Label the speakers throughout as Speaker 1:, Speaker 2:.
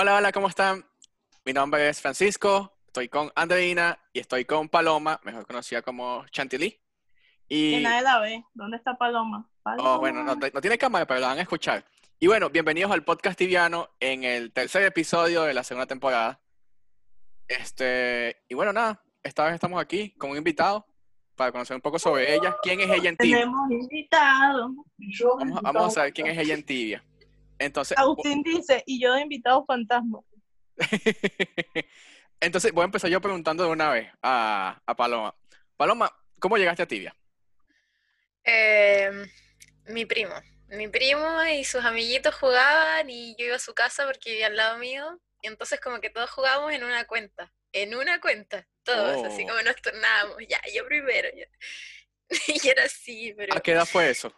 Speaker 1: Hola, hola, ¿cómo están? Mi nombre es Francisco, estoy con Andreina y estoy con Paloma, mejor conocida como Chantilly.
Speaker 2: Que
Speaker 1: Y,
Speaker 2: nadie la ve. ¿Dónde está Paloma? Paloma.
Speaker 1: oh, bueno, no, no tiene cámara, pero la van a escuchar. Y bueno, bienvenidos al podcast tibiano en el tercer episodio de la segunda temporada. Este, y bueno, nada, esta vez estamos aquí con un invitado para conocer un poco sobre ella. ¿Quién es ella en tibia?
Speaker 2: Tenemos invitado.
Speaker 1: Vamos, vamos a saber quién es ella en tibia. Entonces,
Speaker 2: Agustín dice, y yo de invitado fantasma.
Speaker 1: Entonces, voy a empezar yo preguntando de una vez a, a Paloma. Paloma, ¿cómo llegaste a Tibia?
Speaker 3: Eh, mi primo. Mi primo y sus amiguitos jugaban y yo iba a su casa porque vivía al lado mío. Y entonces como que todos jugábamos en una cuenta. En una cuenta. Todos, así
Speaker 1: Oh.
Speaker 3: como nos turnábamos. Ya, yo primero. ya. Y era así, pero
Speaker 1: ¿A qué edad fue eso?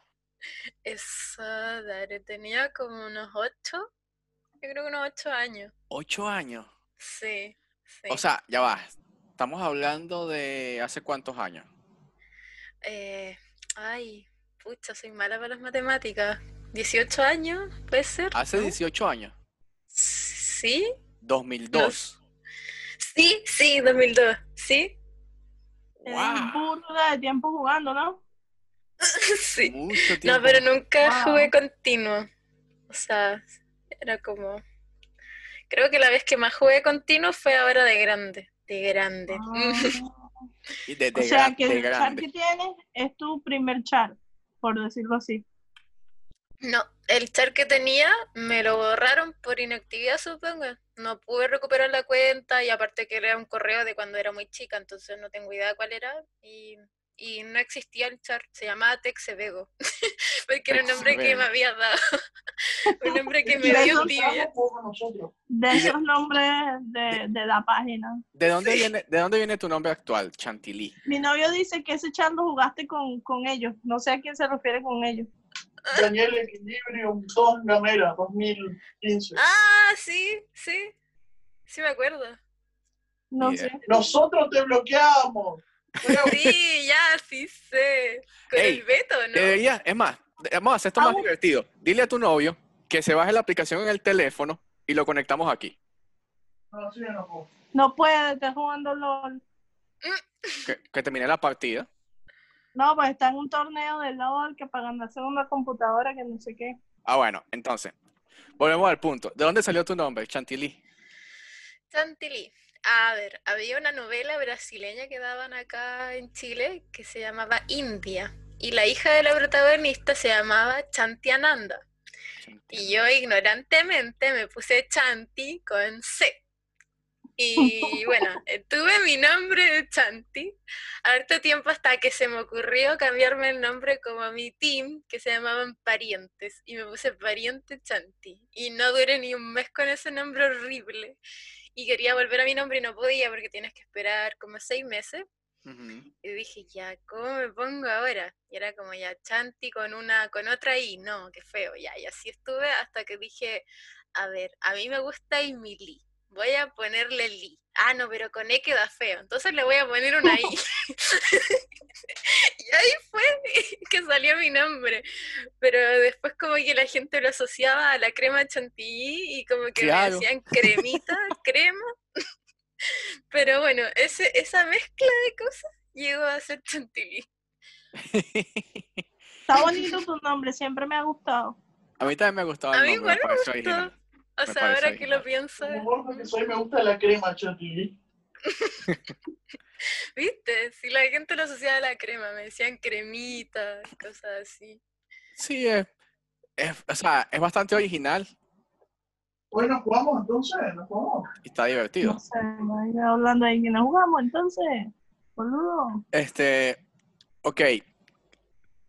Speaker 3: Eso daré- tenía como unos ocho. Yo creo que unos ocho años.
Speaker 1: Ocho años.
Speaker 3: Sí, sí.
Speaker 1: O sea, ya va. Estamos hablando de hace cuántos años.
Speaker 3: Eh, ay, pucha, soy mala para las matemáticas. ¿18 años? ¿Puede ser?
Speaker 1: Hace
Speaker 3: ¿No?
Speaker 1: 18 años.
Speaker 3: ¿Sí?
Speaker 1: 2002.
Speaker 3: Sí, sí, 2002. ¿Sí?
Speaker 1: Wow.
Speaker 2: burda de tiempo jugando, ¿no?
Speaker 3: Sí.
Speaker 1: Mucho tiempo.
Speaker 3: No, pero nunca
Speaker 2: Wow.
Speaker 3: jugué continuo. O sea, era como... Creo que la vez que más jugué continuo fue ahora de grande. De grande.
Speaker 1: Y de, de
Speaker 2: o sea, que
Speaker 1: de
Speaker 2: el char que tienes es tu primer char, por decirlo así.
Speaker 3: No, el char que tenía me lo borraron por inactividad, supongo. No pude recuperar la cuenta y aparte que era un correo de cuando era muy chica, entonces no tengo idea cuál era. Y, y no existía el char, se llamaba Texebego, porque era un nombre que me había dado. un nombre que me dio tibia.
Speaker 2: De esos nombres de, de la página.
Speaker 1: ¿De dónde,
Speaker 3: Sí.
Speaker 1: viene, ¿De dónde viene tu nombre actual, Chantilly?
Speaker 2: Mi novio dice que ese char lo jugaste con, con ellos. No sé a quién se refiere con ellos.
Speaker 4: Daniel Equilibrium 2 Gamera 2015.
Speaker 3: Ah, sí, sí, sí me acuerdo.
Speaker 2: No sé.
Speaker 4: Nosotros te bloqueamos.
Speaker 3: Sí, ya, sí sé. Con
Speaker 1: Ey,
Speaker 3: el veto, ¿no?
Speaker 1: Es más, vamos a hacer esto más
Speaker 2: Vamos.
Speaker 1: divertido. Dile a tu novio que se baje la aplicación en el teléfono y lo conectamos aquí.
Speaker 4: no, sí, no puedo.
Speaker 2: No puede, está jugando LOL.
Speaker 1: Que, que termine la partida.
Speaker 2: No, pues está en un torneo de LOL que pagan la segunda computadora que no sé qué.
Speaker 1: Ah, bueno, entonces, volvemos al punto. ¿De dónde salió tu nombre, Chantilly?
Speaker 3: Chantilly. A ver, había una novela brasileña que daban acá en Chile que se llamaba India. Y la hija de la protagonista se llamaba Chantiananda. Y yo ignorantemente me puse Chanti con C. Y bueno, eh, tuve mi nombre de Chanti harto tiempo hasta que se me ocurrió cambiarme el nombre como a mi team, que se llamaban Parientes. Y me puse Pariente Chanti. Y no duré ni un mes con ese nombre horrible. Y quería volver a mi nombre y no podía porque tienes que esperar como seis meses. Y dije, ya, ¿cómo me pongo ahora? Y era como ya Chanti con una, con otra I, no, qué feo, ya, y así estuve hasta que dije, a ver, a mí me gusta Emily, voy a ponerle Li. Ah, no, pero con E queda feo, entonces le voy a poner una I. y ahí fue que salió mi nombre. Pero después como que la gente lo asociaba a la crema chantilly y como que
Speaker 1: Claro.
Speaker 3: me decían cremita, crema. Pero bueno, ese, esa mezcla de cosas llegó a ser chantilly.
Speaker 2: Está bonito tu nombre, siempre me ha gustado.
Speaker 1: A mí también me ha gustado
Speaker 3: A
Speaker 1: el
Speaker 3: mí igual me gustó. O
Speaker 1: Me
Speaker 3: sea, ahora que lo pienso,
Speaker 4: que soy, me gusta la crema chantilly.
Speaker 3: ¿viste? Si la gente lo asociaba a la crema, me decían cremita, cosas así.
Speaker 1: Sí, es, es- o sea, es bastante original
Speaker 4: Hoy nos jugamos entonces, nos jugamos.
Speaker 1: y está divertido.
Speaker 2: No sé, vaya hablando ahí que no jugamos entonces. Boludo.
Speaker 1: Este, ok.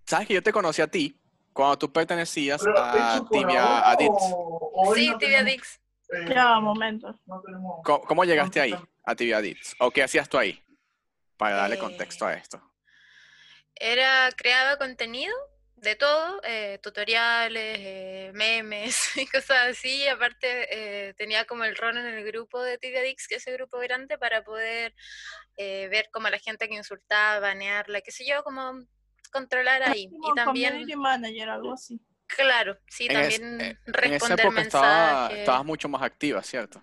Speaker 1: Sabes que yo te conocí a ti cuando tú pertenecías
Speaker 4: Pero,
Speaker 1: a
Speaker 4: ¿eso por
Speaker 1: Tibia Adits.
Speaker 4: Hoy
Speaker 3: Sí,
Speaker 4: no
Speaker 3: tibia Dix.
Speaker 4: eh,
Speaker 2: Ya, momento.
Speaker 4: no tenemos-
Speaker 1: ¿Cómo, cómo llegaste ahí, a Tibia Adits? ¿O qué hacías tú ahí? Para darle
Speaker 3: Eh,
Speaker 1: contexto a esto.
Speaker 3: Era, creaba contenido de todo, eh, tutoriales, eh, memes y cosas así. y Aparte, eh, tenía como el rol en el grupo de Tibia Dix, que es ese grupo grande, para poder eh, ver como a la gente que insultaba, banearla, qué sé yo, como controlar ahí.
Speaker 2: Como
Speaker 3: Y también,
Speaker 2: community manager, algo así.
Speaker 3: Claro, sí,
Speaker 1: En es-
Speaker 3: también
Speaker 1: eh, En esa
Speaker 3: responder
Speaker 1: época estaba, estabas mucho más activa, ¿cierto?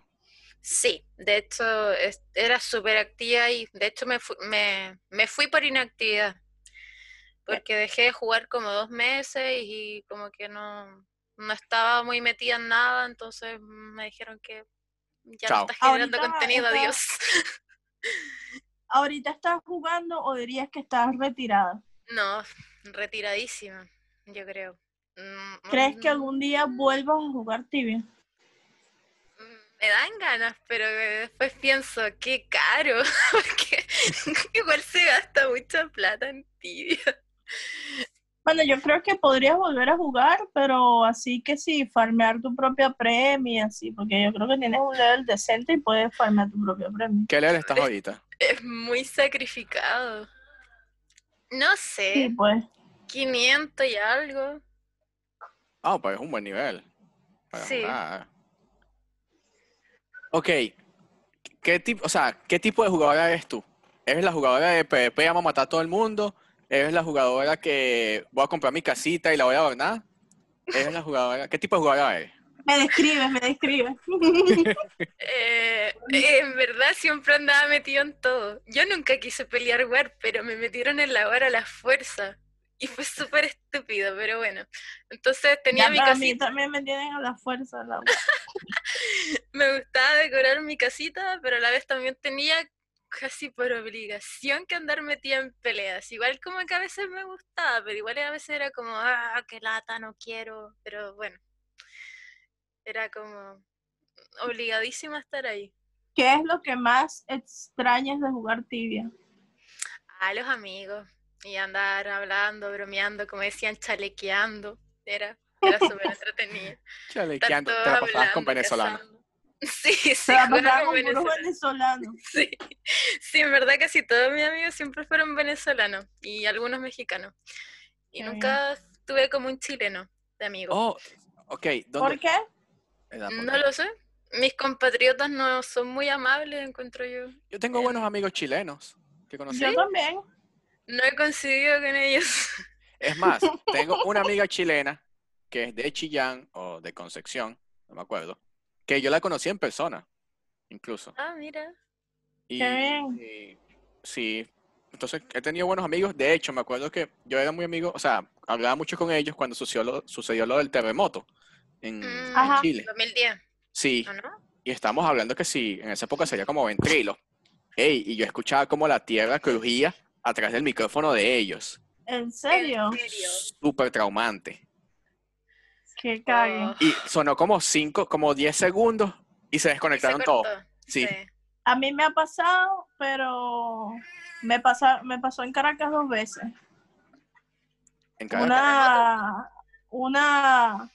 Speaker 3: Sí, de hecho es- era súper activa y de hecho me fui, me, me fui por inactividad. Porque dejé de jugar como dos meses y como que no, no estaba muy metida en nada, entonces me dijeron que ya
Speaker 1: Chao.
Speaker 3: no estás generando
Speaker 2: Ahorita
Speaker 3: contenido,
Speaker 2: está-
Speaker 3: adiós.
Speaker 2: ¿Ahorita estás jugando o dirías que estás retirada?
Speaker 3: No, retiradísima, yo creo. Mm,
Speaker 2: ¿Crees que
Speaker 3: mm,
Speaker 2: algún día vuelvas a jugar tibia?
Speaker 3: Mm, Me dan ganas, pero después pienso, qué caro, porque igual se gasta mucha plata en tibia.
Speaker 2: Bueno, yo creo que podrías volver a jugar, pero así que sí, farmear tu propia premia, así, porque yo creo que tienes un level decente y puedes farmear tu propia premia.
Speaker 1: ¿Qué level estás ahorita?
Speaker 3: Es muy sacrificado. No
Speaker 2: Sí,
Speaker 3: sé,
Speaker 2: pues.
Speaker 3: 500 y algo.
Speaker 1: Ah, pues es un buen nivel. para
Speaker 3: Sí.
Speaker 1: jugar. Ok. ¿Qué tipo, o sea, ¿qué tipo de jugadora eres tú? ¿Eres la jugadora de PvP, vamos a matar a todo el mundo? ¿Eres la jugadora que voy a comprar mi casita y la voy a adornar? ¿Eres la jugadora? ¿Qué tipo de jugadora eres?
Speaker 2: Me describes, me describes.
Speaker 3: Eh, en verdad siempre andaba metido en todo. Yo nunca quise pelear War, pero me metieron en la War a la fuerza. Y fue súper estúpido, pero bueno. Entonces tenía
Speaker 2: Ya,
Speaker 3: mi
Speaker 2: pero a mí
Speaker 3: casita.
Speaker 2: también me tienen a la fuerza. La...
Speaker 3: me gustaba decorar mi casita, pero a la vez también tenía casi por obligación que andar metida en peleas. Igual como que a veces me gustaba, pero igual a veces era como, ah, qué lata, no quiero. Pero bueno, era como obligadísima a estar ahí.
Speaker 2: ¿Qué es lo que más extrañas de jugar tibia?
Speaker 3: A los amigos y andar hablando, bromeando, como decían, chalequeando. Era, era súper entretenido.
Speaker 1: Chalequeando, te la pasabas con
Speaker 3: hablando,
Speaker 1: venezolanos.
Speaker 3: Sí, sí,
Speaker 2: la
Speaker 3: con
Speaker 2: puros
Speaker 3: venezolanos. Sí, sí, en verdad casi todos mis amigos siempre fueron venezolanos y algunos mexicanos. Y
Speaker 2: Qué bien.
Speaker 3: nunca tuve como un chileno de amigo.
Speaker 1: Oh, ok. ¿Dónde?
Speaker 2: ¿Por qué?
Speaker 1: Edad, ¿por
Speaker 3: no lo sé. Mis compatriotas no son muy amables, encuentro yo.
Speaker 1: Yo tengo buenos amigos chilenos que conocí.
Speaker 2: Yo también.
Speaker 3: No he coincidido con ellos.
Speaker 1: Es más, tengo una amiga chilena que es de Chillán o de Concepción, no me acuerdo, que yo la conocí en persona, incluso.
Speaker 3: Ah, mira.
Speaker 1: Y,
Speaker 2: Qué bien.
Speaker 1: y- sí, entonces he tenido buenos amigos. De hecho, me acuerdo que yo era muy amigo, o sea, hablaba mucho con ellos cuando sucedió lo, sucedió lo del terremoto en, en
Speaker 3: Mm,
Speaker 2: Ajá.
Speaker 1: Chile.
Speaker 3: 2010,
Speaker 1: Sí,
Speaker 3: ¿o no?
Speaker 1: y estamos hablando que sí, en esa época sería como ventrilo. Ey, y yo escuchaba como la tierra crujía a través del micrófono de ellos.
Speaker 2: ¿En serio?
Speaker 1: Súper traumante.
Speaker 2: Que cague.
Speaker 3: Oh,
Speaker 1: Y sonó como 5, como 10 segundos y se desconectaron todos. Sí.
Speaker 2: A mí me ha pasado, pero me, pasa, me pasó en Caracas dos veces.
Speaker 1: En cada-
Speaker 2: Una, una,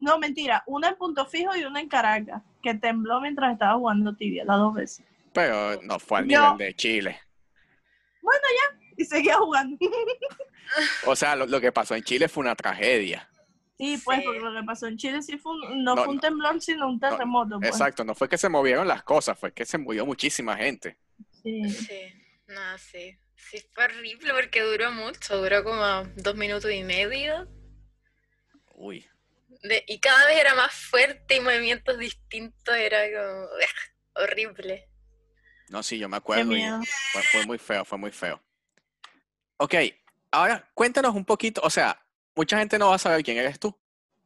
Speaker 2: no mentira, una en Punto Fijo y una en Caracas, que tembló mientras estaba jugando tibia, las dos veces.
Speaker 1: Pero no fue al
Speaker 2: Yo-
Speaker 1: nivel de Chile.
Speaker 2: Y seguía jugando.
Speaker 1: O sea, lo, lo que pasó en Chile fue una tragedia.
Speaker 2: Sí, pues,
Speaker 3: Sí.
Speaker 2: porque lo que pasó en Chile sí fue un- no,
Speaker 1: No,
Speaker 2: fue un
Speaker 1: no.
Speaker 2: temblor, sino un terremoto. pues.
Speaker 1: Exacto, no fue que se movieron las cosas, fue que se murió muchísima gente.
Speaker 2: Sí.
Speaker 3: Sí, no, sí. Sí, fue horrible porque duró mucho, duró como dos minutos y medio.
Speaker 1: Uy.
Speaker 3: De- y cada vez era más fuerte y movimientos distintos, era como horrible.
Speaker 1: No, sí, yo me acuerdo. y fue, fue muy feo, fue muy feo. Ok, ahora cuéntanos un poquito, o sea, mucha gente no va a saber quién eres tú,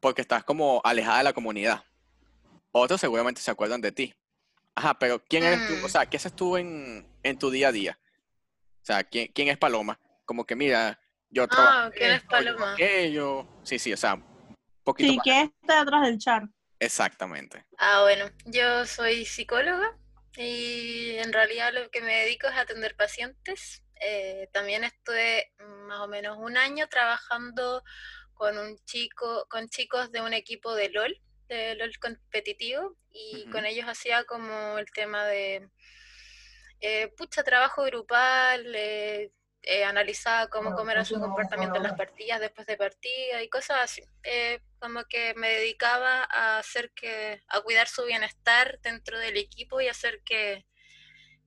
Speaker 1: porque estás como alejada de la comunidad. Otros seguramente se acuerdan de ti. Ajá, pero ¿quién eres tú? O
Speaker 3: Mm.
Speaker 1: sea, ¿qué haces tú en, en tu día a día? O sea, ¿quién, quién es Paloma? Como que mira, yo trabajo.
Speaker 3: Ah, ¿quién es Paloma?
Speaker 1: aquello. Sí, sí, o sea, un poquito
Speaker 2: Sí,
Speaker 1: más.
Speaker 2: ¿quién está detrás del char?
Speaker 1: Exactamente.
Speaker 3: Ah, bueno, yo soy psicóloga y en realidad lo que me dedico es a atender pacientes. Eh, también estuve más o menos un año trabajando con un chico, con chicos de un equipo de LOL, de LOL competitivo, y con ellos hacía como el tema de eh, pucha trabajo grupal, eh, eh, analizaba cómo, cómo era su comportamiento en las partidas después de partida y cosas así. Eh, como que me dedicaba a hacer que, a cuidar su bienestar dentro del equipo y hacer que,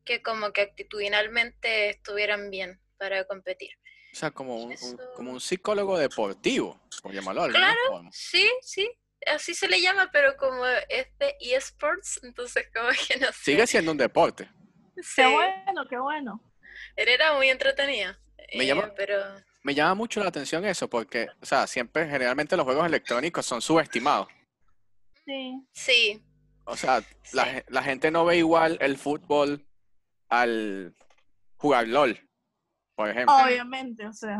Speaker 3: que como que actitudinalmente estuvieran bien para competir.
Speaker 1: sea, como un, como un psicólogo deportivo, por llamarlo
Speaker 3: Claro.
Speaker 1: forma.
Speaker 3: Sí, sí, así se le llama, pero como es de eSports, entonces como que no sé.
Speaker 1: Sigue siendo un deporte.
Speaker 3: Sí,
Speaker 2: Qué bueno, qué bueno.
Speaker 3: Él era muy entretenido.
Speaker 1: Me
Speaker 3: eh,
Speaker 1: llama-
Speaker 3: Pero
Speaker 1: Me llama mucho la atención eso, porque, o sea, siempre, generalmente los juegos electrónicos son subestimados.
Speaker 2: Sí.
Speaker 3: sí,
Speaker 1: O sea, la,
Speaker 3: Sí.
Speaker 1: ge- la gente no ve igual el fútbol al jugar LOL, por ejemplo.
Speaker 2: Obviamente, o sea.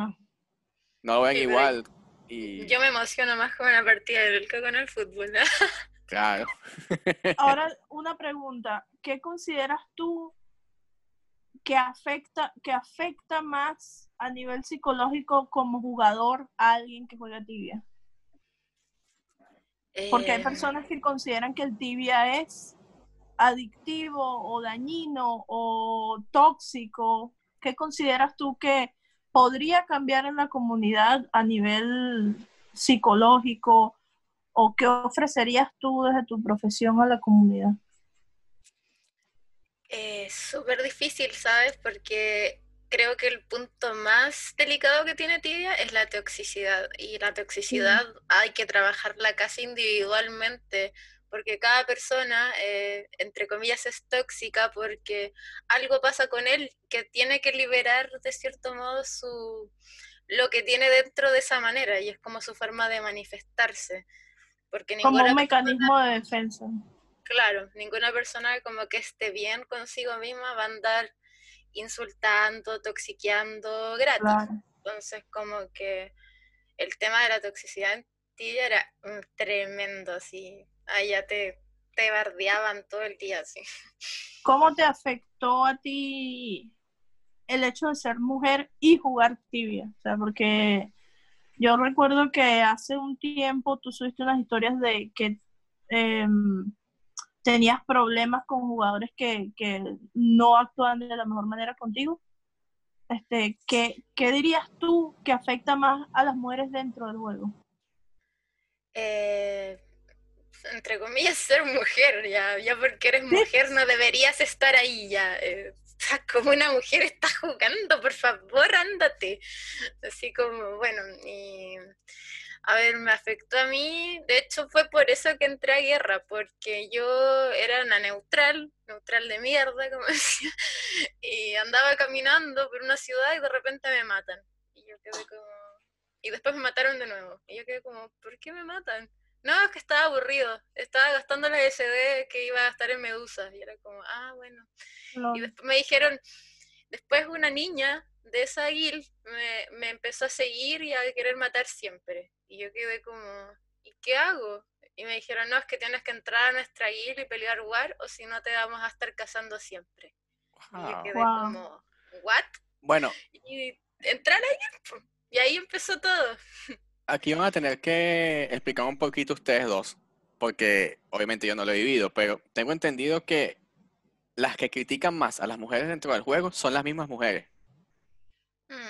Speaker 1: No lo ven
Speaker 3: Sí,
Speaker 1: igual. Y,
Speaker 3: yo me emociono más con una partida de LOL que con el fútbol. ¿no?
Speaker 1: claro.
Speaker 2: Ahora, una pregunta. ¿Qué consideras tú que afecta, que afecta más a nivel psicológico como jugador a alguien que juega tibia? Porque hay
Speaker 3: Eh,
Speaker 2: personas que consideran que el tibia es adictivo o dañino o tóxico. ¿Qué consideras tú que podría cambiar en la comunidad a nivel psicológico o qué ofrecerías tú desde tu profesión a la comunidad?
Speaker 3: Es súper difícil, ¿sabes? Porque creo que el punto más delicado que tiene Tibia es la toxicidad. Y la toxicidad hay que trabajarla casi individualmente, porque cada persona, eh, entre comillas, es tóxica porque algo pasa con él que tiene que liberar de cierto modo su lo que tiene dentro de esa manera y es como su forma de manifestarse. Porque
Speaker 2: Como un
Speaker 3: persona-
Speaker 2: mecanismo de defensa.
Speaker 3: Claro, ninguna persona como que esté bien consigo misma va a andar insultando, toxiqueando gratis.
Speaker 2: Claro.
Speaker 3: Entonces, como que el tema de la toxicidad en ti era mm, tremendo, así. Ahí ya te, te bardeaban todo el día, así.
Speaker 2: ¿Cómo te afectó a ti el hecho de ser mujer y jugar tibia? O sea, porque yo recuerdo que hace un tiempo tú subiste unas historias de que em, tenías problemas con jugadores que, que no actúan de la mejor manera contigo. Este, ¿qué, ¿Qué dirías tú que afecta más a las mujeres dentro del juego?
Speaker 3: Eh, entre comillas, ser mujer, ya, ya porque eres mujer no deberías estar ahí, ya. eh, como una mujer está jugando, por favor, ándate. Así como, bueno, y a ver, me afectó a mí, de hecho fue por eso que entré a guerra, porque yo era una neutral, neutral de mierda, como decía, y andaba caminando por una ciudad y de repente me matan. Y yo quedé como... Y después me mataron de nuevo. Y yo quedé como, ¿por qué me matan? No, es que estaba aburrido. Estaba gastando la SD que iba a gastar en Medusa. Y era como, ah, bueno. Y después me dijeron, después una niña de esa guild me, me empezó a seguir y a querer matar siempre. Y yo quedé como, ¿y qué hago? Y me dijeron, no, es que tienes que entrar a nuestra guild y pelear war, o si no te vamos a estar cazando siempre. Y yo quedé
Speaker 2: Wow.
Speaker 3: como, ¿what?
Speaker 1: Bueno,
Speaker 3: Y entrar a la guild, po. Y ahí empezó todo.
Speaker 1: aquí van a tener que explicar un poquito ustedes dos, porque obviamente yo no lo he vivido, pero tengo entendido que las que critican más a las mujeres dentro del juego son las mismas mujeres.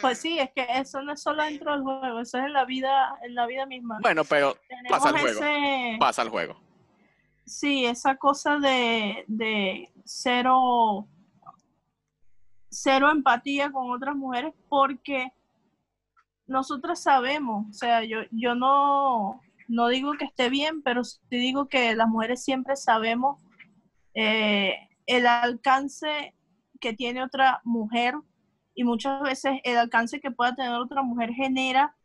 Speaker 2: Pues sí, es que eso no es solo dentro del juego, eso es en la vida, en la vida misma.
Speaker 1: Bueno, pero
Speaker 2: Tenemos
Speaker 1: pasa el juego.
Speaker 2: ese,
Speaker 1: pasa el juego.
Speaker 2: sí, esa cosa de, de cero, cero empatía con otras mujeres porque nosotras sabemos, o sea, yo, yo no, no digo que esté bien, pero sí digo que las mujeres siempre sabemos eh, el alcance que tiene otra mujer y muchas veces el alcance que pueda tener otra mujer genera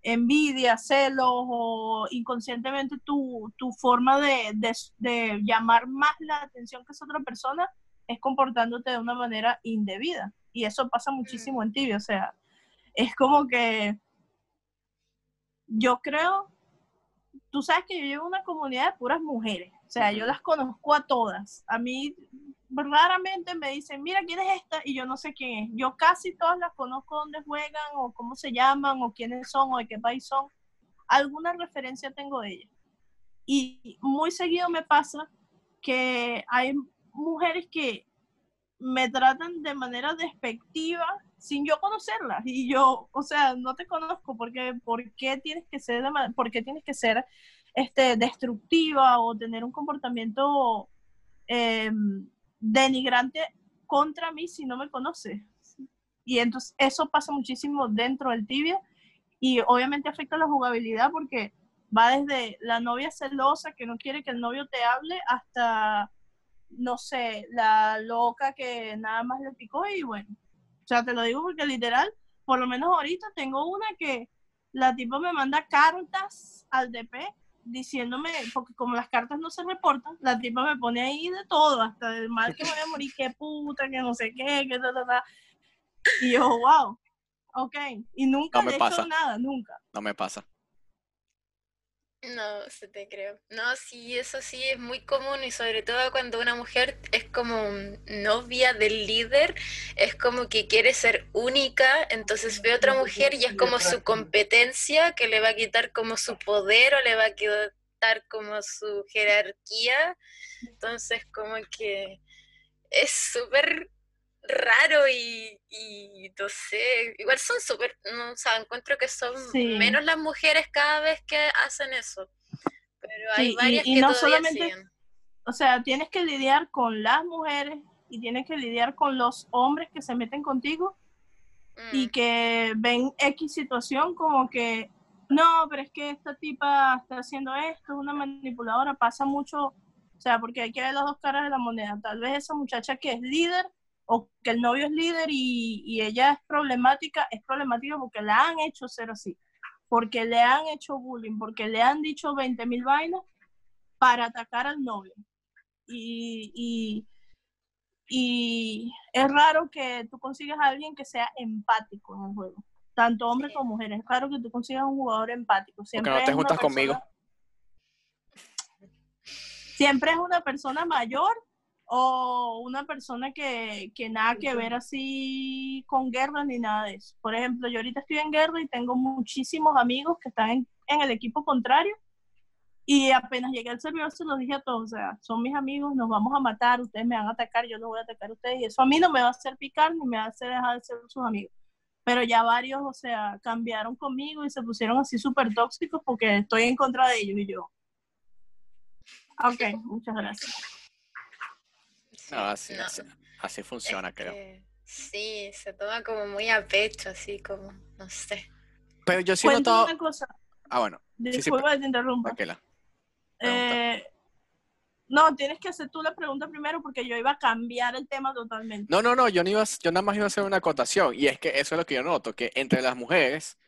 Speaker 2: envidia, celos o inconscientemente tu, tu forma de, de, de llamar más la atención que esa otra persona es comportándote de una manera indebida. Y eso pasa muchísimo en tibia, o sea, es como que yo creo, tú sabes que yo llevo una comunidad de puras mujeres, o sea, yo las conozco a todas. A mí raramente me dicen, mira, ¿quién es esta? Y yo no sé quién es. Yo casi todas las conozco dónde juegan o cómo se llaman o quiénes son o de qué país son. Alguna referencia tengo de ellas. Y muy seguido me pasa que hay mujeres que me tratan de manera despectiva sin yo conocerlas. Y yo, o sea, no te conozco porque ¿por qué tienes que ser, por qué tienes que ser este, destructiva o tener un comportamiento eh, denigrante contra mí si no me conoces? y entonces eso pasa muchísimo dentro del tibia y obviamente afecta la jugabilidad porque va desde la novia celosa que no quiere que el novio te hable hasta, no sé, la loca que nada más le picó y bueno. O sea, te lo digo porque literal, por lo menos ahorita tengo una que la tipo me manda cartas al DP diciéndome, porque como las cartas no se reportan, la tipa me pone ahí de todo, hasta del mal que me voy a morir, qué puta, que no sé qué, que ta, ta, ta. Y yo, wow, ok. Y nunca
Speaker 1: No me
Speaker 2: le he
Speaker 1: pasa.
Speaker 2: hecho nada, nunca.
Speaker 1: No me pasa.
Speaker 3: No, se te creo. No, sí, eso sí es muy común y sobre todo cuando una mujer es como novia del líder, es como que quiere ser única, entonces ve a otra mujer y es como su competencia que le va a quitar como su poder o le va a quitar como su jerarquía. Entonces como que es súper raro y, y no sé, igual son súper, no, o sea, encuentro que son
Speaker 2: Sí.
Speaker 3: menos las mujeres cada vez que hacen eso. Pero hay
Speaker 2: Sí,
Speaker 3: varias
Speaker 2: y
Speaker 3: que
Speaker 2: no
Speaker 3: todavía
Speaker 2: solamente-
Speaker 3: siguen.
Speaker 2: O sea, tienes que lidiar con las mujeres y tienes que lidiar con los hombres que se meten contigo y
Speaker 3: Mm,
Speaker 2: que ven X situación como que, no, pero es que esta tipa está haciendo esto, es una manipuladora, pasa mucho, o sea, porque hay que ver las dos caras de la moneda. Tal vez esa muchacha que es líder o que el novio es líder y, y ella es problemática, es problemática porque la han hecho ser así, porque le han hecho bullying, porque le han dicho 20 mil vainas para atacar al novio. Y, y, y es raro que tú consigas a alguien que sea empático en el juego, tanto hombres
Speaker 3: Sí.
Speaker 2: como mujeres. Es raro que tú consigas un jugador empático.
Speaker 1: Porque
Speaker 2: Siempre
Speaker 1: no te
Speaker 2: es una
Speaker 1: juntas conmigo.
Speaker 2: persona- Siempre es una persona mayor o una persona que, que nada que ver así con guerra ni nada de eso. Por ejemplo, yo ahorita estoy en guerra y tengo muchísimos amigos que están en, en el equipo contrario y apenas llegué al servidor se los dije a todos, o sea, son mis amigos, nos vamos a matar, ustedes me van a atacar, yo los voy a atacar a ustedes y eso a mí no me va a hacer picar ni me va a hacer dejar de ser sus amigos. Pero ya varios, o sea, cambiaron conmigo y se pusieron así súper tóxicos porque estoy en contra de ellos y yo. Ok, muchas gracias.
Speaker 3: Sí,
Speaker 1: No, así,
Speaker 3: no,
Speaker 1: así, así funciona,
Speaker 3: es
Speaker 1: creo.
Speaker 3: que sí, se toma como muy a pecho, así como, no sé.
Speaker 1: Pero yo sí he
Speaker 2: Cuéntame
Speaker 1: notado.
Speaker 2: una cosa,
Speaker 1: Ah, bueno, sí,
Speaker 2: disculpa que te interrumpa. Eh, no, tienes que hacer tú la pregunta primero porque yo iba a cambiar el tema totalmente.
Speaker 1: No, no, no, yo, no iba, yo nada más iba a hacer una acotación. Y es que eso es lo que yo noto, que entre las mujeres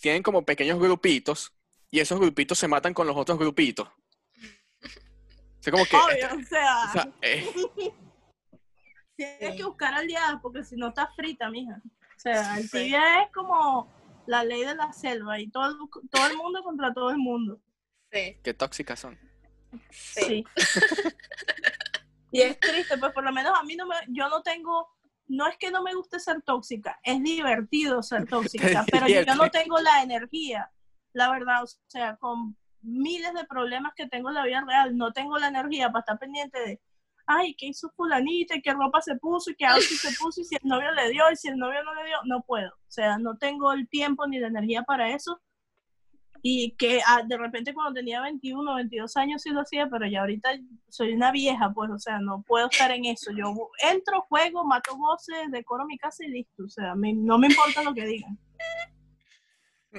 Speaker 1: tienen como pequeños grupitos y esos grupitos se matan con los otros grupitos. Sea, como que...
Speaker 2: Obvio, o sea,
Speaker 1: o sea, eh,
Speaker 2: tienes que buscar aliadas porque si no estás frita, mija. O sea, el
Speaker 3: Sí.
Speaker 2: tibia es como la ley de la selva y todo el, todo el mundo contra todo el mundo.
Speaker 3: Sí,
Speaker 1: qué tóxicas son.
Speaker 3: sí.
Speaker 2: Sí. y es triste, pues por lo menos a mí no me, yo no tengo, no es que no me guste ser tóxica, es divertido ser tóxica, pero yo no tengo la energía, la verdad, o sea, con miles de problemas que tengo en la vida real, no tengo la energía para estar pendiente de, ay, ¿qué hizo fulanita? ¿Y qué ropa se puso? ¿Y qué outfit se puso? ¿Y si el novio le dio? ¿Y si el novio no le dio? No puedo, o sea, no tengo el tiempo ni la energía para eso. Y que ah, de repente cuando tenía 21, 22 años sí lo hacía, pero ya ahorita soy una vieja, pues, o sea, no puedo estar en eso. Yo entro, juego, mato voces, decoro mi casa y listo. O sea, no me importa lo que digan.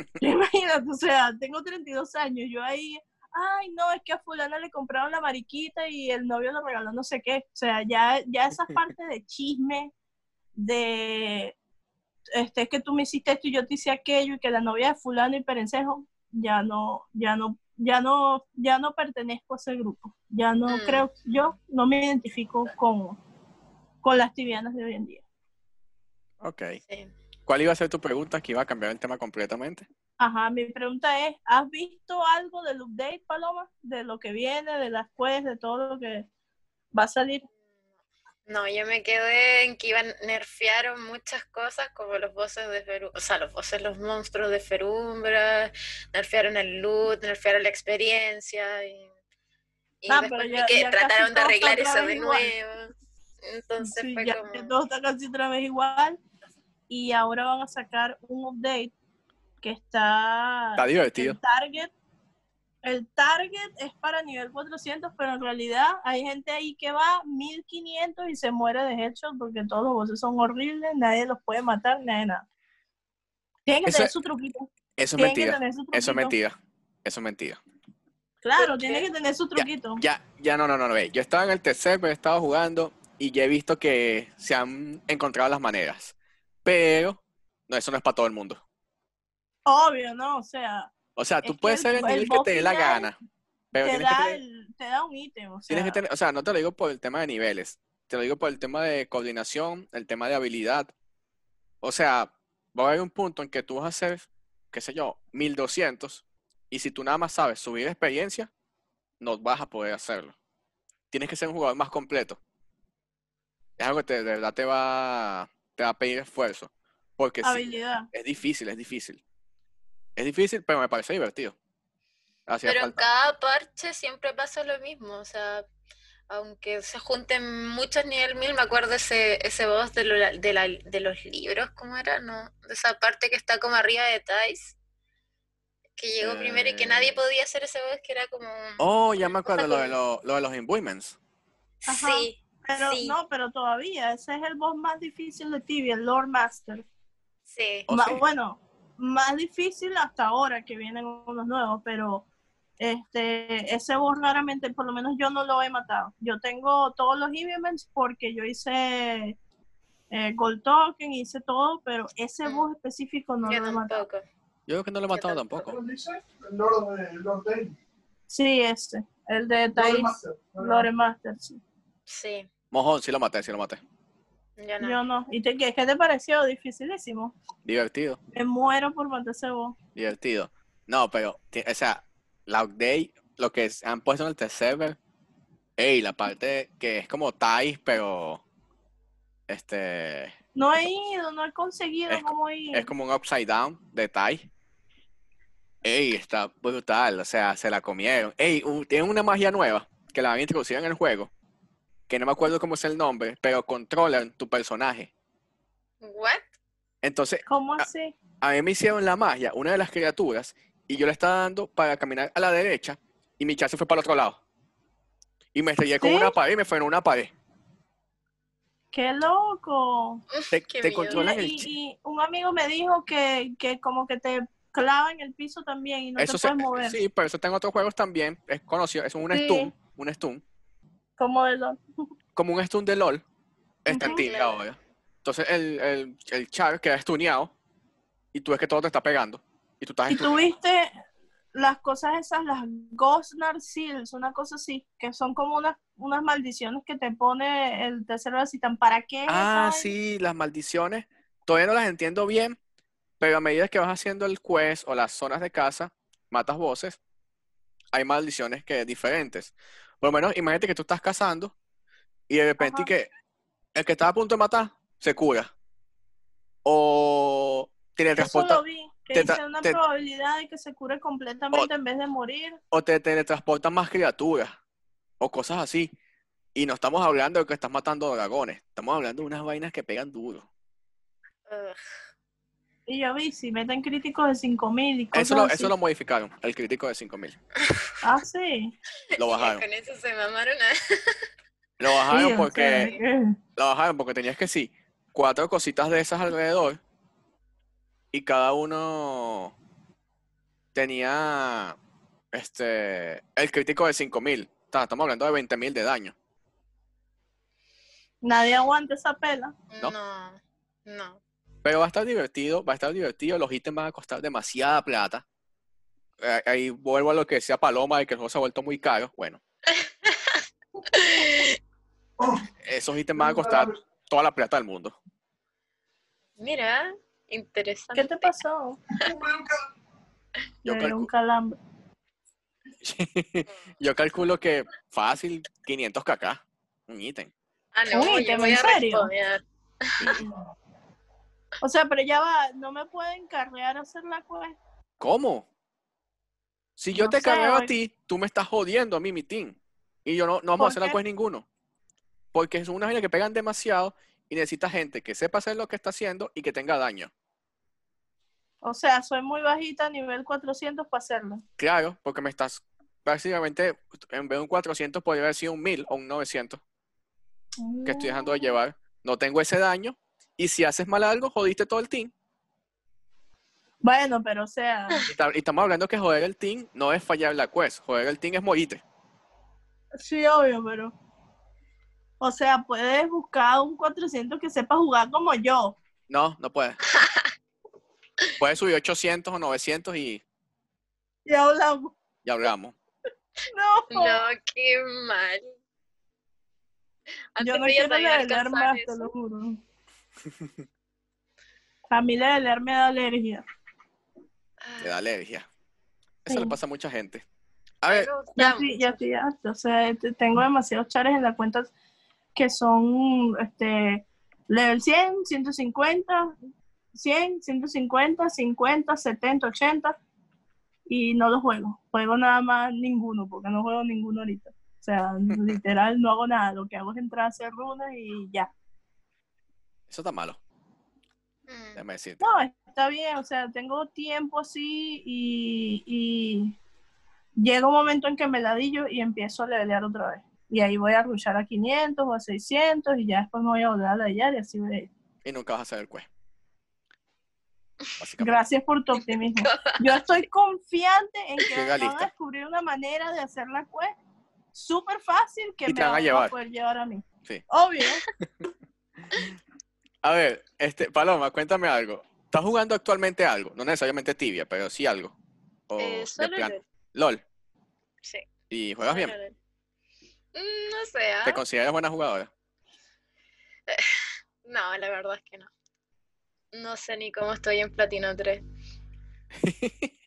Speaker 2: Imagínate, o sea, tengo 32 años, yo ahí, ay, no, es que a fulana le compraron la mariquita y el novio le regaló no sé qué. O sea, ya, ya esas partes de chisme, de, este, es que tú me hiciste esto y yo te hice aquello y que la novia de fulano y perencejo, ya no, ya no, ya no, ya no pertenezco a ese grupo. Ya no
Speaker 3: Mm.
Speaker 2: creo, yo no me identifico con, con las tibianas de hoy en día.
Speaker 1: Ok.
Speaker 3: sí.
Speaker 1: ¿Cuál iba a ser tu pregunta? Que iba a cambiar el tema completamente.
Speaker 2: Ajá, mi pregunta es, ¿has visto algo del update, Paloma? De lo que viene, de las quests, de todo lo que va a salir.
Speaker 3: No, yo me quedé en que iban nerfearon muchas cosas como los bosses de Feru, o sea, los bosses, los monstruos de Ferumbra, nerfearon el loot, nerfearon la experiencia y, y
Speaker 2: Ah,
Speaker 3: después
Speaker 2: pero ya-
Speaker 3: que
Speaker 2: ya
Speaker 3: trataron de arreglar eso de
Speaker 2: igual.
Speaker 3: nuevo. Entonces
Speaker 2: Sí,
Speaker 3: fue
Speaker 2: ya
Speaker 3: como
Speaker 2: todo está casi otra vez igual. Y ahora van a sacar un update que está
Speaker 1: Está divertido.
Speaker 2: en Target. el target es para nivel 400, pero en realidad hay gente ahí que va 1500 y se muere de headshot porque todos los bosses son horribles, nadie los puede matar, nadie nada. Tienen que
Speaker 1: Eso
Speaker 2: tener su truquito.
Speaker 1: Eso es mentira. Eso es mentira. Eso es mentira.
Speaker 2: Claro,
Speaker 3: ¿Por
Speaker 2: tiene que tener su truquito.
Speaker 1: Ya, ya no, no, no, no. ve, Yo estaba en el tercer, pero he estado jugando y ya he visto que se han encontrado las maneras. Pero no, eso no es para todo el mundo.
Speaker 2: Obvio, ¿no? O sea,
Speaker 1: O sea, tú puedes ser el
Speaker 2: el
Speaker 1: nivel que te dé la gana. Pero
Speaker 2: te,
Speaker 1: que
Speaker 2: da
Speaker 1: tener,
Speaker 2: el- te da un ítem. O sea,
Speaker 1: tienes que tener, o sea, no te lo digo por el tema de niveles, te lo digo por el tema de coordinación, el tema de habilidad. O sea, va a haber un punto en que tú vas a hacer, qué sé yo, 1200 y si tú nada más sabes subir experiencia, no vas a poder hacerlo. Tienes que ser un jugador más completo. Es algo que te- de verdad te va, te va a pedir esfuerzo. Porque sí, es difícil, es difícil. Es difícil, pero me parece divertido. Hacía
Speaker 3: Pero en cada parche siempre pasa lo mismo, o sea, aunque se junten muchos nivel 1000, me acuerdo ese, ese boss de, lo- de, la- de los libros, ¿cómo era? ¿No? De esa parte que está como arriba de Tais, que llegó primero y que nadie
Speaker 1: Eh.
Speaker 3: podía hacer ese boss, que era como... un-
Speaker 1: Oh, ya me acuerdo lo de, lo, lo de los imbuements.
Speaker 2: Ajá.
Speaker 3: Sí,
Speaker 2: Pero
Speaker 3: sí,
Speaker 2: no, pero todavía, ese es el boss más difícil de Tibia, el Lord Master.
Speaker 3: sí.
Speaker 1: ¿Oh,
Speaker 2: Ma-
Speaker 1: sí?
Speaker 2: Bueno, más difícil hasta ahora que vienen unos nuevos, pero este ese boss raramente, por lo menos yo no lo he matado. Yo tengo todos los events porque yo hice eh, Gold Token, hice todo, pero ese
Speaker 3: Mm.
Speaker 2: boss específico no
Speaker 3: Yo
Speaker 2: lo he matado.
Speaker 3: tampoco.
Speaker 1: Yo creo que no lo he
Speaker 3: Yo
Speaker 1: matado
Speaker 3: tampoco.
Speaker 1: tampoco.
Speaker 4: ¿Cómo dice? El Lord de Lord Dane.
Speaker 2: Sí, este, el de
Speaker 4: Lord
Speaker 2: Thais
Speaker 4: Master.
Speaker 2: Lore Master, sí.
Speaker 3: Sí,
Speaker 1: Mojón, sí lo maté, sí lo maté.
Speaker 3: yo no.
Speaker 2: Yo no. ¿Y te, qué, qué te pareció? Dificilísimo.
Speaker 1: Divertido,
Speaker 2: Me muero por ese boss.
Speaker 1: divertido. No, pero, o sea, la update, lo que s- han puesto en el test server, ey, la parte que es como Thais, pero, este,
Speaker 2: No he ido, no he conseguido
Speaker 1: Es
Speaker 2: cómo ir.
Speaker 1: es como un upside down de Thais. Ey, está brutal, o sea, se la comieron. Ey, tienen una magia nueva que la han introducido en el juego, que no me acuerdo cómo es el nombre, pero controlan tu personaje.
Speaker 3: ¿What?
Speaker 1: Entonces,
Speaker 2: ¿Cómo así?
Speaker 1: a mí me hicieron la magia, una de las criaturas, y yo le estaba dando para caminar a la derecha, y mi chat se fue para el otro lado. Y me estrellé con una pared y me fue en una pared.
Speaker 2: ¡Qué loco!
Speaker 1: Te,
Speaker 3: Qué
Speaker 1: te controlan
Speaker 2: Y,
Speaker 1: el
Speaker 2: y- un amigo me dijo que, que como que te clava en el piso también y no
Speaker 1: Eso
Speaker 2: te
Speaker 1: se-
Speaker 2: puedes mover.
Speaker 1: sí, pero eso está en otros juegos también. Es conocido, es un
Speaker 2: Sí.
Speaker 1: stun, un stun.
Speaker 2: Como de los...
Speaker 1: Como un stun de LOL. Está. Tibia
Speaker 3: Claro.
Speaker 1: ahora. Entonces el, el, el char queda stuneado y tú ves que todo te está pegando. Y tú estás
Speaker 2: Y tuviste las cosas esas, las Gosnar Seals, una cosa así, que son como unas, unas maldiciones que te pone el tercero de Citan. ¿Para qué?
Speaker 1: Ah, sí, las maldiciones. Todavía no las entiendo bien, pero a medida que vas haciendo el quest o las zonas de casa, matas voces, hay maldiciones que diferentes. Por lo menos, imagínate que tú estás cazando y de repente
Speaker 2: Ajá.
Speaker 1: que el que estaba a punto de matar se cura. O tiene
Speaker 2: Eso
Speaker 1: transporta
Speaker 2: lo vi, que
Speaker 1: te
Speaker 2: una
Speaker 1: te-
Speaker 2: probabilidad de que se cure completamente en vez de morir.
Speaker 1: o te teletransportan más criaturas o cosas así. Y no estamos hablando de que estás matando dragones, estamos hablando de unas vainas que pegan duro.
Speaker 3: Ugh.
Speaker 2: Y yo vi, si meten críticos de 5000 y cosas
Speaker 1: Eso lo,
Speaker 2: así.
Speaker 1: eso lo modificaron, el crítico de 5000.
Speaker 2: Ah, sí.
Speaker 1: Lo bajaron.
Speaker 3: con eso se mamaron a...
Speaker 1: Lo bajaron porque
Speaker 2: que-
Speaker 1: lo bajaron porque tenías que sí, cuatro cositas de esas alrededor y cada uno tenía este el crítico de 5000. Ta- Estamos hablando de 20000 de daño.
Speaker 2: Nadie aguanta esa pela.
Speaker 1: No.
Speaker 3: No, no.
Speaker 1: Pero va a estar divertido, va a estar divertido, los ítems van a costar demasiada plata. Eh, Ahí vuelvo a lo que decía Paloma de que el juego se ha vuelto muy caro. Bueno, esos ítems van a costar toda la plata del mundo.
Speaker 3: Mira, interesante.
Speaker 2: ¿Qué te pasó?
Speaker 1: Yo
Speaker 2: Me dio un calambre.
Speaker 1: Yo calculo que fácil 500 kk, un ítem.
Speaker 3: Ah, no,
Speaker 2: Uy,
Speaker 3: yo
Speaker 2: ¿en
Speaker 3: voy a
Speaker 2: serio?
Speaker 3: responder.
Speaker 2: O sea, pero ya va, no me pueden carrear a hacer la quest.
Speaker 1: ¿Cómo? Si yo
Speaker 2: No
Speaker 1: te
Speaker 2: sé,
Speaker 1: carreo a ti, tú me estás jodiendo a mí, mi team. Y yo no, no vamos a
Speaker 2: ¿Por
Speaker 1: hacer la quest ninguno. Porque son unas vainas que pegan demasiado y necesita gente que sepa hacer lo que está haciendo y que tenga daño.
Speaker 2: O sea, soy muy bajita, nivel 400 para hacerlo.
Speaker 1: Claro, porque me estás básicamente, en vez de un 400, podría haber sido un 1000 o un 900 que estoy dejando de llevar. No tengo ese daño. Y si haces mal algo, jodiste todo el team.
Speaker 2: Bueno, pero o sea,
Speaker 1: Y, ta- y estamos hablando que joder el team no es fallar la quest. Joder el team es morirte.
Speaker 2: sí, obvio, pero. O sea, puedes buscar un 400 que sepa jugar como yo.
Speaker 1: No, no puedes. Puedes subir 800 o 900 y
Speaker 2: Y hablamos.
Speaker 1: ya hablamos.
Speaker 2: No,
Speaker 3: No, qué mal.
Speaker 2: yo no quiero
Speaker 3: alcanzar
Speaker 2: más, te
Speaker 3: eso.
Speaker 2: lo juro. A mí leer me da alergia.
Speaker 1: Te da alergia. Eso
Speaker 2: Sí.
Speaker 1: le pasa a mucha gente. A ver,
Speaker 2: Ya sí, ya sí, ya. O sea, te- tengo demasiados chares en la cuenta que son este level 100, 150, 100, 150, 50, 70, 80 y no los juego. Juego nada más ninguno porque no juego ninguno ahorita. O sea, literal no hago nada. Lo que hago es entrar a hacer runas y ya.
Speaker 1: Eso está malo,
Speaker 3: Mm.
Speaker 1: déjame decirte.
Speaker 2: No, está bien. O sea, tengo tiempo así y, y llega un momento en que me ladillo y empiezo a levelear otra vez. Y ahí voy a rushar a 500 o a 600 y ya después me voy a volver a ladillar y así voy a ir.
Speaker 1: Y nunca vas a hacer el quest. Básicamente.
Speaker 2: Gracias por tu optimismo. Yo estoy confiante en que van a descubrir una manera de hacer la quest súper fácil que
Speaker 1: Y
Speaker 2: me
Speaker 1: van a llevar.
Speaker 2: poder llevar a mí.
Speaker 1: Sí.
Speaker 2: Obvio.
Speaker 1: A ver, este, Paloma, cuéntame algo. ¿Estás jugando actualmente algo? No necesariamente tibia, pero sí algo. O
Speaker 3: Eh,
Speaker 1: de
Speaker 3: solo
Speaker 1: plan-
Speaker 3: LOL.
Speaker 1: LOL.
Speaker 3: Sí.
Speaker 1: ¿Y juegas bien?
Speaker 3: Mm, No sé, ¿ah?
Speaker 1: ¿Te consideras buena jugadora?
Speaker 3: No, la verdad es que no. No sé ni cómo estoy en Platino 3.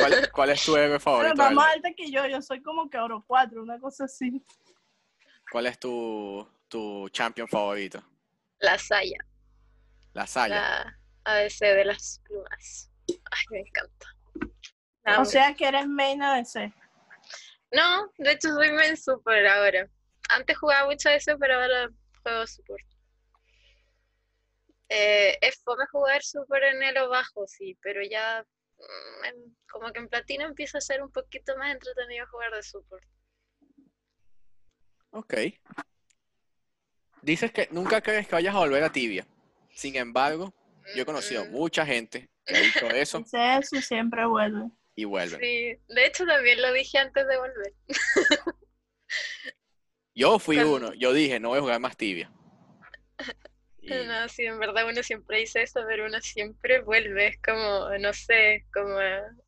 Speaker 1: ¿Cuál, cuál es tu héroe
Speaker 2: Pero
Speaker 1: favorito? de
Speaker 2: más alta que yo. Yo soy como que oro 4, una cosa así.
Speaker 1: ¿Cuál es tu, tu champion favorito?
Speaker 3: La Saya,
Speaker 1: La Saya.
Speaker 3: la ADC de las plumas. Ay, me encanta. La
Speaker 2: O sea que eres main ADC.
Speaker 3: No, de hecho soy main super ahora. Antes jugaba mucho eso, pero ahora juego support. Eh, es fome jugar super en elo bajo, sí, pero ya mm, en- como que en platino empieza a ser un poquito más entretenido jugar de support.
Speaker 1: Ok. Dices que nunca crees que vayas a volver a tibia. Sin embargo, yo he conocido
Speaker 3: Mm,
Speaker 1: mucha gente que ha dicho eso
Speaker 2: Dice eso y siempre vuelve.
Speaker 1: y vuelven.
Speaker 3: Sí, de hecho también lo dije antes de volver.
Speaker 1: Yo fui uno, yo dije, no voy a jugar más tibia. Y
Speaker 3: No, sí, en verdad uno siempre dice eso, pero uno siempre vuelve, es como, no sé, como,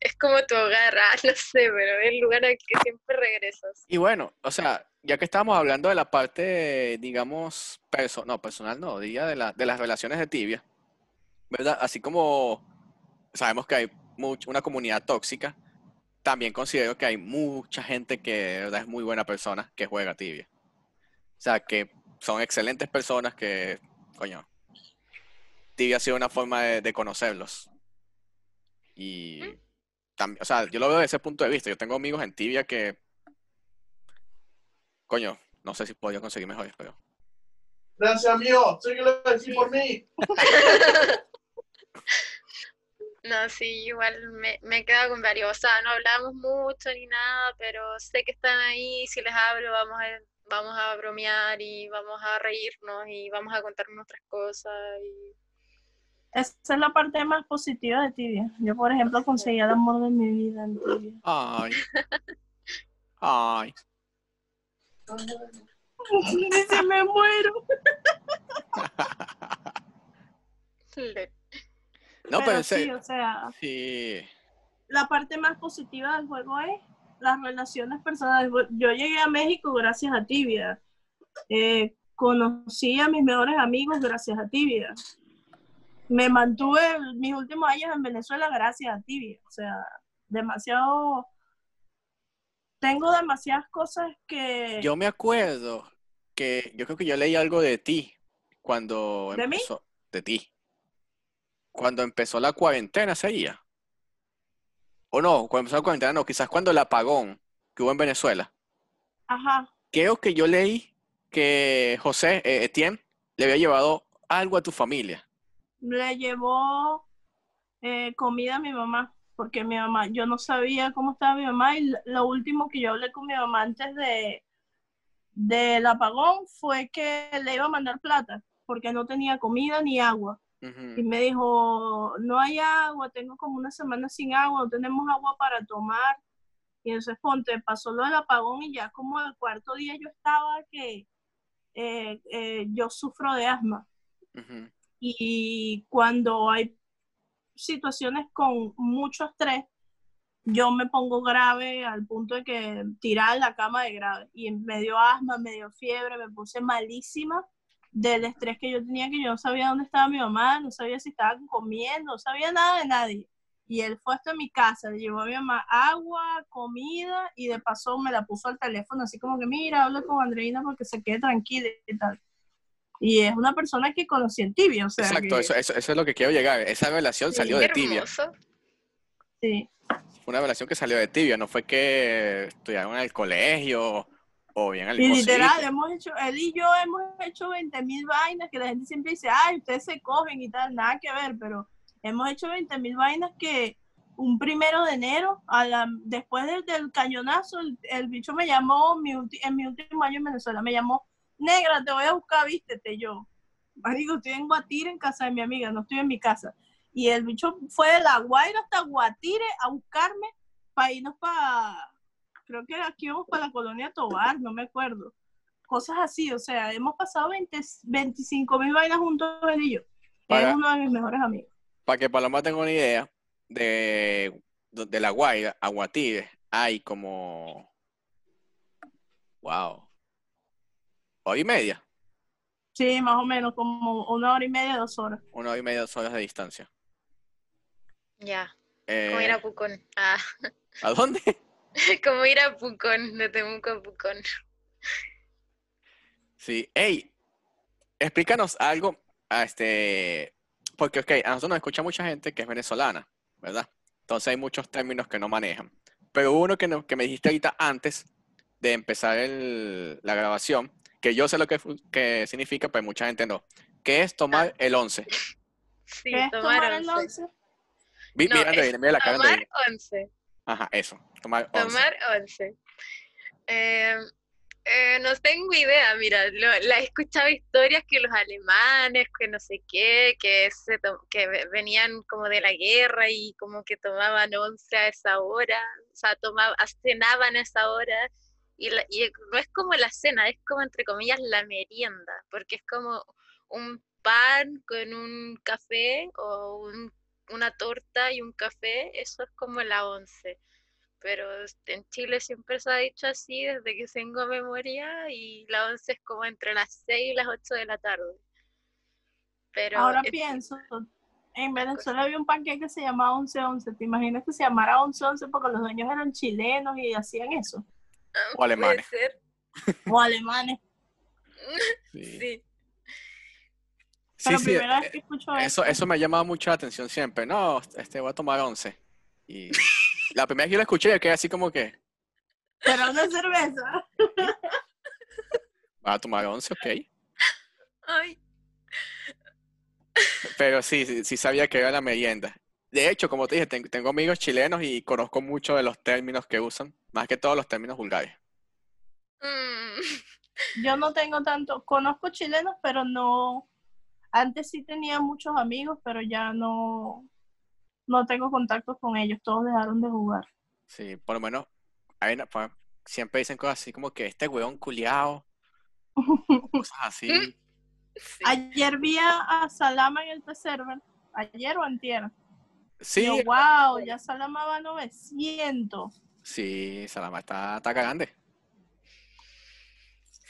Speaker 3: es como tu hogar, ah, no sé, pero es el lugar al que siempre regresas.
Speaker 1: Y bueno, o sea, ya que estábamos hablando de la parte, digamos, perso no, personal no, diría de, la, de las relaciones de tibia, ¿verdad? Así como sabemos que hay much- una comunidad tóxica, también considero que hay mucha gente que de verdad es muy buena persona que juega tibia. O sea, que son excelentes personas que, coño, tibia ha sido una forma de, de conocerlos. Y también, o sea, yo lo veo desde ese punto de vista. Yo tengo amigos en tibia que Coño, no sé si podría conseguir mejores, pero.
Speaker 4: Gracias, amigo. Sé que lo decís por mí.
Speaker 3: No, sí, igual me, me he quedado con varios, o sea, no hablamos mucho ni nada, pero sé que están ahí, si les hablo vamos a, vamos a bromear y vamos a reírnos y vamos a contar nuestras cosas y
Speaker 2: Esa es la parte más positiva de Tibia. Yo, por ejemplo, conseguí el amor de mi vida en Tibia.
Speaker 1: Ay. Ay.
Speaker 2: Dice, me muero.
Speaker 1: No, pero en
Speaker 2: sí,
Speaker 1: serio.
Speaker 2: o sea,
Speaker 1: Sí.
Speaker 2: la parte más positiva del juego es las relaciones personales. Yo llegué a México gracias a Tibia. Eh, conocí a mis mejores amigos gracias a Tibia. Me mantuve mis últimos años en Venezuela gracias a Tibia. O sea, demasiado... Tengo demasiadas cosas que...
Speaker 1: Yo me acuerdo que yo creo que yo leí algo de ti cuando
Speaker 2: ¿De mí?
Speaker 1: De ti. Cuando empezó la cuarentena, sería. O no, cuando empezó la cuarentena, no, quizás cuando el apagón que hubo en Venezuela.
Speaker 2: Ajá.
Speaker 1: Creo que yo leí que José eh, Etienne le había llevado algo a tu familia.
Speaker 2: Le llevó eh, comida a mi mamá. Porque mi mamá, yo no sabía cómo estaba mi mamá y lo último que yo hablé con mi mamá antes de del apagón fue que le iba a mandar plata porque no tenía comida ni agua. Y me dijo, no hay agua, tengo como una semana sin agua, no tenemos agua para tomar. Y entonces ponte, pasó lo del apagón y ya como el cuarto día yo estaba que eh, eh, yo sufro de asma. Y cuando hay situaciones con mucho estrés, yo me pongo grave al punto de que tirar la cama de grave. Y me dio asma, me dio fiebre, me puse malísima del estrés que yo tenía, que yo no sabía dónde estaba mi mamá, no sabía si estaba comiendo, no sabía nada de nadie. Y él fue hasta mi casa, le llevó a mi mamá agua, comida y de paso me la puso al teléfono, así como que mira, habla con Andreina porque se quede tranquila y tal. Y es una persona que conocí en tibia, o sea,
Speaker 1: Exacto,
Speaker 2: que-
Speaker 1: eso, eso, eso es lo que quiero llegar. Esa relación
Speaker 2: Sí,
Speaker 1: salió de tibia.
Speaker 3: hermoso.
Speaker 2: sí.
Speaker 1: Fue una relación que salió de tibia, no fue que estudiaron en el colegio o bien al
Speaker 2: Y literal,
Speaker 1: sitio.
Speaker 2: hemos hecho, él y yo hemos hecho 20 mil vainas que la gente siempre dice, ay, ustedes se cogen y tal, nada que ver, pero hemos hecho 20 mil vainas que un primero de enero, a la, después del, del cañonazo, el, el bicho me llamó mi ulti- en mi último año en Venezuela, me llamó, negra, te voy a buscar, vístete yo. Marico, estoy en Guatire, en casa de mi amiga, no estoy en mi casa. Y el bicho fue de La Guaira hasta Guatire a buscarme para irnos para, creo que aquí vamos para la colonia Tobar, no me acuerdo. Cosas así, o sea, hemos pasado 20, 25 mil vainas juntos él y yo.
Speaker 1: Para-
Speaker 2: Es uno de mis mejores amigos.
Speaker 1: Para que Paloma tenga una idea, de, de La Guaira a Guatire hay como. Wow. Hora y media.
Speaker 2: Sí, más o menos, como una hora y media, dos horas.
Speaker 1: Una hora y media, dos horas de distancia.
Speaker 3: Ya,
Speaker 1: Eh,
Speaker 3: como ir a Pucón. Ah,
Speaker 1: ¿A dónde?
Speaker 3: como ir a Pucón, de Temuco a Pucón.
Speaker 1: Sí. Ey, explícanos algo. A este. Porque, ok, a nosotros nos escucha mucha gente que es venezolana, ¿verdad? Entonces hay muchos términos que no manejan. Pero uno que, no- que me dijiste ahorita antes de empezar el- la grabación, que yo sé lo que, que significa, pero mucha gente no. Que es tomar el 11.
Speaker 3: Sí,
Speaker 2: ¿Qué es
Speaker 3: tomar
Speaker 2: tomar el
Speaker 3: once.
Speaker 2: once?
Speaker 1: Vi-
Speaker 3: No,
Speaker 1: mira, Andreina, mira la cara de
Speaker 3: Tomar
Speaker 1: Andreina.
Speaker 3: once.
Speaker 1: Ajá, eso. Tomar 11.
Speaker 3: Tomar once. Eh, eh, no tengo idea, mira, lo- la he escuchado historias que los alemanes, que no sé qué, que, se que ve- venían como de la guerra y como que tomaban once a esa hora, o sea, tomaban, cenaban a esa hora, y, la- y no es como la cena, es como entre comillas la merienda, porque es como un pan con un café o un- una torta y un café, eso es como la once pero en Chile siempre se ha dicho así desde que tengo memoria y la 11 es como entre las 6 y las 8 de la tarde. Pero
Speaker 2: Ahora
Speaker 3: es-
Speaker 2: pienso, en Venezuela había un panqueque que se llamaba 11-11. ¿Te imaginas que se llamara 11-11 porque los dueños eran chilenos y hacían eso?
Speaker 1: O alemanes.
Speaker 3: Puede ser,
Speaker 2: O alemanes.
Speaker 1: Sí.
Speaker 3: sí.
Speaker 1: Sí,
Speaker 2: Pero
Speaker 1: sí,
Speaker 2: primera
Speaker 1: eh,
Speaker 2: vez que escucho
Speaker 1: Eso,
Speaker 2: eso.
Speaker 1: eso me ha llamado mucho la atención siempre. No, este voy a tomar 11. Y la primera vez que yo lo escuché, yo quedé así como que,
Speaker 2: Pero una cerveza.
Speaker 1: va a tomar 11, ok.
Speaker 3: Ay,
Speaker 1: Pero sí, sí, sí sabía que era la merienda. De hecho, como te dije, ten- tengo amigos chilenos y conozco mucho de los términos que usan, más que todos los términos vulgares.
Speaker 3: mm,
Speaker 2: Yo no tengo tanto, conozco chilenos, pero no, antes sí tenía muchos amigos, pero ya no, no tengo contactos con ellos, todos dejaron de jugar.
Speaker 1: Sí, por lo menos, hay una- pa- siempre dicen cosas así como que este huevón culiao, cosas así.
Speaker 3: sí.
Speaker 2: Ayer vi a, a Salama en el T-Server, ayer o antier.
Speaker 1: Sí,
Speaker 2: Yo, wow, ya Salama va a 900.
Speaker 1: Sí, Salama está, está.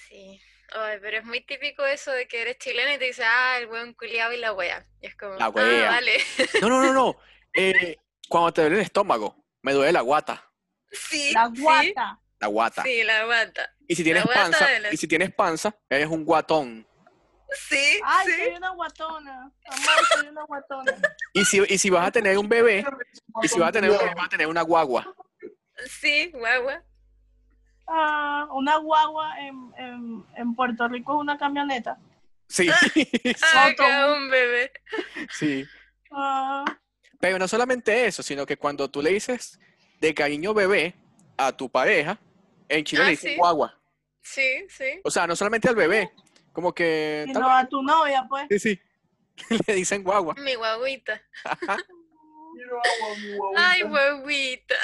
Speaker 3: Sí. Ay, pero es muy típico eso de que eres chileno y te dice, ah, el buen culiao y la wea. Y es como,
Speaker 1: La
Speaker 3: ah,
Speaker 1: wea.
Speaker 3: vale.
Speaker 1: No, no, no, no. Eh, cuando te duele el estómago, me duele la guata.
Speaker 3: sí,
Speaker 2: La
Speaker 3: sí,
Speaker 2: guata.
Speaker 1: La guata.
Speaker 3: Sí, la guata.
Speaker 1: Y si tienes panza,
Speaker 3: la-
Speaker 1: y si tienes panza, eres un guatón.
Speaker 3: Sí,
Speaker 2: Ay,
Speaker 3: sí.
Speaker 2: soy una guatona. Amor, soy una guatona.
Speaker 1: Y si, y si vas a tener un bebé, y si vas a tener un bebé, vas a tener una guagua.
Speaker 3: Sí, guagua.
Speaker 2: Ah, una guagua en, en, en Puerto Rico es una camioneta.
Speaker 1: Sí,
Speaker 3: Ah, acá un bebé.
Speaker 1: sí.
Speaker 2: Ah,
Speaker 1: Pero no solamente eso, sino que cuando tú le dices de cariño bebé a tu pareja, en Chile
Speaker 3: Ah,
Speaker 1: le dicen
Speaker 3: sí.
Speaker 1: guagua.
Speaker 3: Sí, sí.
Speaker 1: O sea, no solamente al bebé, como que...
Speaker 2: Y
Speaker 1: tal
Speaker 2: no a tu novia, pues.
Speaker 1: Sí, sí. le dicen guagua.
Speaker 3: Mi guaguita.
Speaker 4: Quiero agua, mi guaguita.
Speaker 3: Ay, guaguita.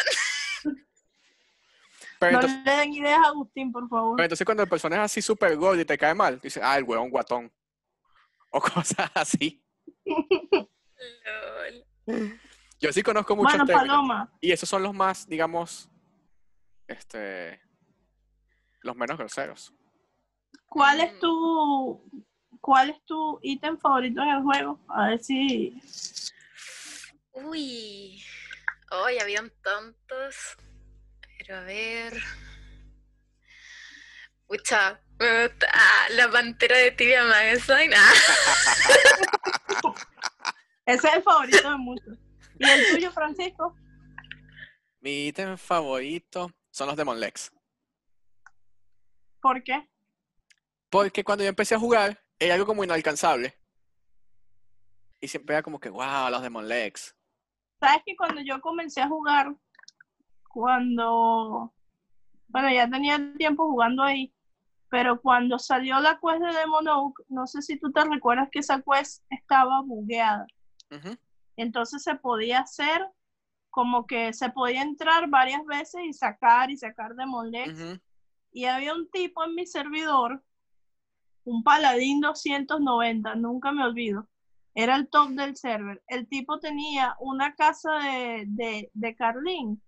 Speaker 1: Pero
Speaker 2: No
Speaker 1: entonces,
Speaker 2: le den ideas a Agustín, por favor.
Speaker 1: pero entonces cuando el personaje es así súper gordo y te cae mal, dices, ah, el huevón guatón. O cosas así.
Speaker 3: Lol.
Speaker 1: Yo sí conozco muchos
Speaker 2: Bueno,
Speaker 1: términos.
Speaker 2: Paloma,
Speaker 1: Y esos son los más, digamos, este, los menos groseros.
Speaker 2: ¿cuál es
Speaker 3: Mm.
Speaker 2: tu cuál es tu ítem favorito en el juego? A ver si
Speaker 3: Uy. Hoy habían tantos. Pero a ver. Pucha. me gusta- Ah, la pantera de Tibia Magazine. Ah,
Speaker 2: ese es el favorito de muchos. ¿Y el tuyo, Francisco?
Speaker 1: Mi ítem favorito son los Demon Legs.
Speaker 2: ¿Por qué?
Speaker 1: Porque cuando yo empecé a jugar, era algo como inalcanzable. Y siempre era como que, wow, los Demon Legs.
Speaker 2: Sabes que cuando yo comencé a jugar, cuando, bueno, ya tenía tiempo jugando ahí, pero cuando salió la quest de Demon Oak, no sé si tú te recuerdas que esa quest estaba bugueada. Entonces se podía hacer como que se podía entrar varias veces y sacar y sacar Demon. Y había un tipo en mi servidor, un paladín 290, nunca me olvido. Era el top del server. El tipo tenía una casa de, de, de Carlín.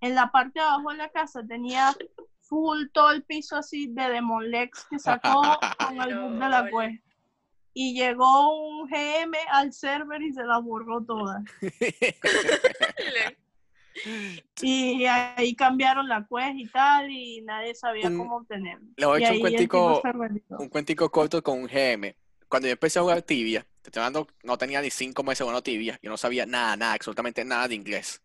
Speaker 2: En la parte de abajo de la casa tenía full todo el piso así de Demonlex que sacó con el de la quest. Y llegó un GM al server y se la borró toda. Y ahí cambiaron la quest y tal, y nadie sabía
Speaker 1: Un-
Speaker 2: cómo obtenerlo.
Speaker 1: le voy a echar un cuentico- un cuentico corto con un GM. Cuando yo empecé a jugar tibia, te estoy hablando, no tenía ni cinco meses jugando tibia, yo no sabía nada, nada, absolutamente nada de inglés.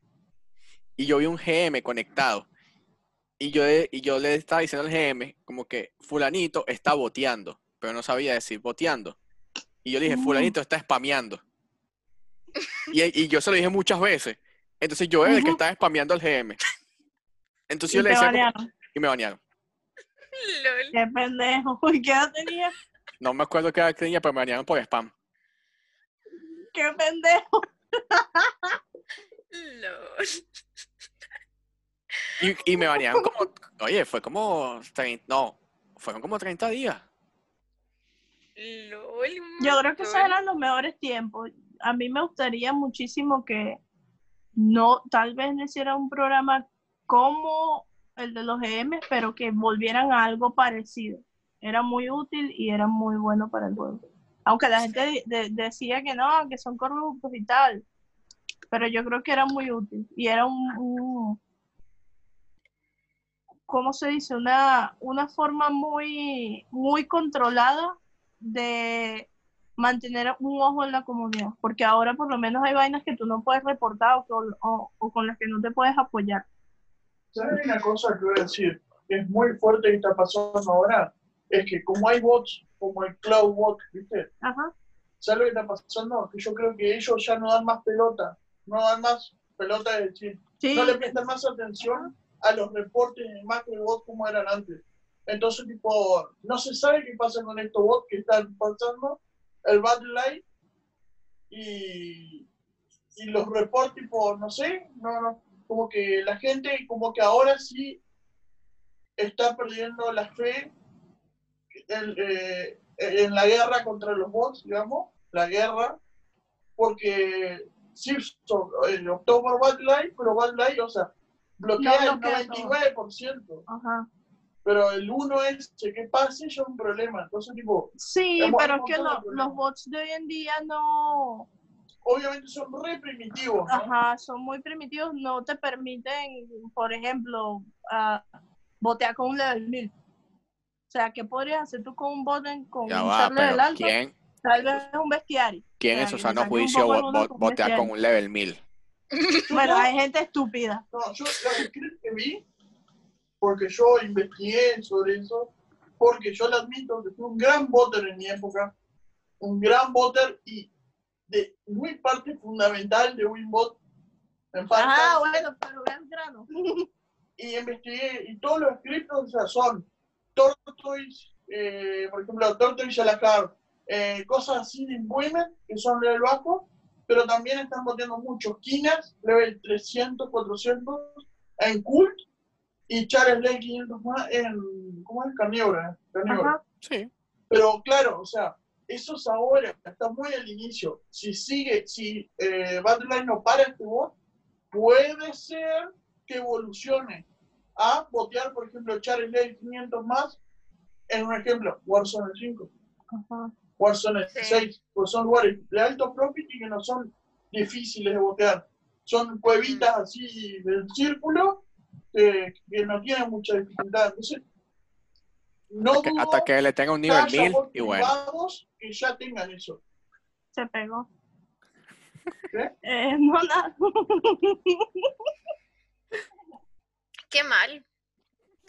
Speaker 1: Y yo vi un GM conectado. Y yo, le- y yo le estaba diciendo al GM como que fulanito está boteando, pero no sabía decir boteando. Y yo le dije,
Speaker 2: Mm.
Speaker 1: fulanito está spameando. Y, y yo se lo dije muchas veces. Entonces yo era el que estaba spameando al GM. Entonces
Speaker 2: Y
Speaker 1: yo le decía como- y me banearon.
Speaker 3: Lol.
Speaker 2: Qué pendejo. ¿Y qué edad tenía?
Speaker 1: No me acuerdo qué edad tenía, pero me banearon por spam.
Speaker 2: Qué pendejo.
Speaker 1: Y, y me banearon como, oye, fue como, 30 no, fueron como 30 días.
Speaker 3: Lol.
Speaker 2: Yo creo que esos eran los mejores tiempos. A mí me gustaría muchísimo que no, tal vez no hiciera un programa como el de los GM, pero que volvieran a algo parecido. Era muy útil y era muy bueno para el juego. Aunque la gente de- de- decía que no, que son corruptos y tal. Pero yo creo que era muy útil. Y era un, un- ¿cómo se dice? Una, una forma muy, muy controlada de mantener un ojo en la comunidad, porque ahora por lo menos hay vainas que tú no puedes reportar o, con- o- o con las que no te puedes apoyar.
Speaker 4: ¿Sabes una cosa que voy a decir? Que es muy fuerte que está pasando ahora. Es que como hay bots, como el Cloud Bot, ¿viste?
Speaker 2: Ajá.
Speaker 4: ¿Sabes lo que está pasando? Que yo creo que ellos ya no dan más pelota. No dan más pelota de decir.
Speaker 2: Sí,
Speaker 4: No le prestan más atención a los reportes de macro y bot como eran antes. Entonces, tipo, no se sabe qué pasa con estos bots que están pasando, el Battle Light y, y los reportes, tipo, no sé, no, no, como que la gente, como que ahora sí está perdiendo la fe en, eh, en la guerra contra los bots, digamos, la guerra, porque sí, so- eh, optó por Battle Light, pero Battle Light, o sea, bloquea
Speaker 2: No
Speaker 4: el
Speaker 2: bloquea todo.
Speaker 4: 99%.
Speaker 2: ajá.
Speaker 4: Pero el 1 es que pase ya es un problema. Entonces, tipo,
Speaker 2: Sí, pero es que lo- los bots de hoy en día no,
Speaker 4: obviamente son re primitivos. ¿no?
Speaker 2: ajá, son muy primitivos, no te permiten, por ejemplo, ah, botear con un level 1000. O sea, ¿qué podrías hacer tú con un bot en, con
Speaker 1: Ya
Speaker 2: un
Speaker 1: va,
Speaker 2: level
Speaker 1: pero
Speaker 2: alto?
Speaker 1: ¿quién,
Speaker 2: Tal vez un bestiario.
Speaker 1: quién
Speaker 2: O
Speaker 1: en
Speaker 2: sea,
Speaker 1: su sano juicio botea con
Speaker 2: bestiario.
Speaker 1: un level 1000?
Speaker 2: Bueno, hay gente estúpida.
Speaker 4: No, yo la que vi, porque yo investigué sobre eso, porque yo le admito que fui un gran voter en mi época, un gran voter y de muy parte fundamental de Winbot.
Speaker 2: Ah, bueno, pero vean grano.
Speaker 4: y investigué, y todos los scripts o sea, son Tortoise, eh, por ejemplo, Tortoise a la car, eh, cosas así de Employment, que son level bajo, pero también están boteando muchos Kinas, level 300, 400, en Cult, y Charles Lake 500 más en, ¿cómo es? Carnívora, carnívora.
Speaker 2: Ajá.
Speaker 1: Sí.
Speaker 4: Pero claro, o sea, eso es ahora, está muy al inicio. Si sigue, si eh, Battleline no para este bot, puede ser que evolucione a botear, por ejemplo, Charles Lake 500 más, en un ejemplo, Warzone 5,
Speaker 2: Ajá.
Speaker 4: Warzone
Speaker 3: Sí.
Speaker 4: 6, pues son lugares de alto profit y que no son difíciles de botear. Son cuevitas así del círculo que, que no tienen mucha dificultad. Entonces, no
Speaker 1: Que-
Speaker 4: dudo
Speaker 1: hasta que le tenga un
Speaker 4: que
Speaker 1: nivel
Speaker 4: haya
Speaker 1: 1000
Speaker 4: bots
Speaker 1: y bueno.
Speaker 4: que ya tengan eso.
Speaker 2: Se pegó.
Speaker 4: ¿Qué?
Speaker 2: Eh, no, nada.
Speaker 3: Qué mal.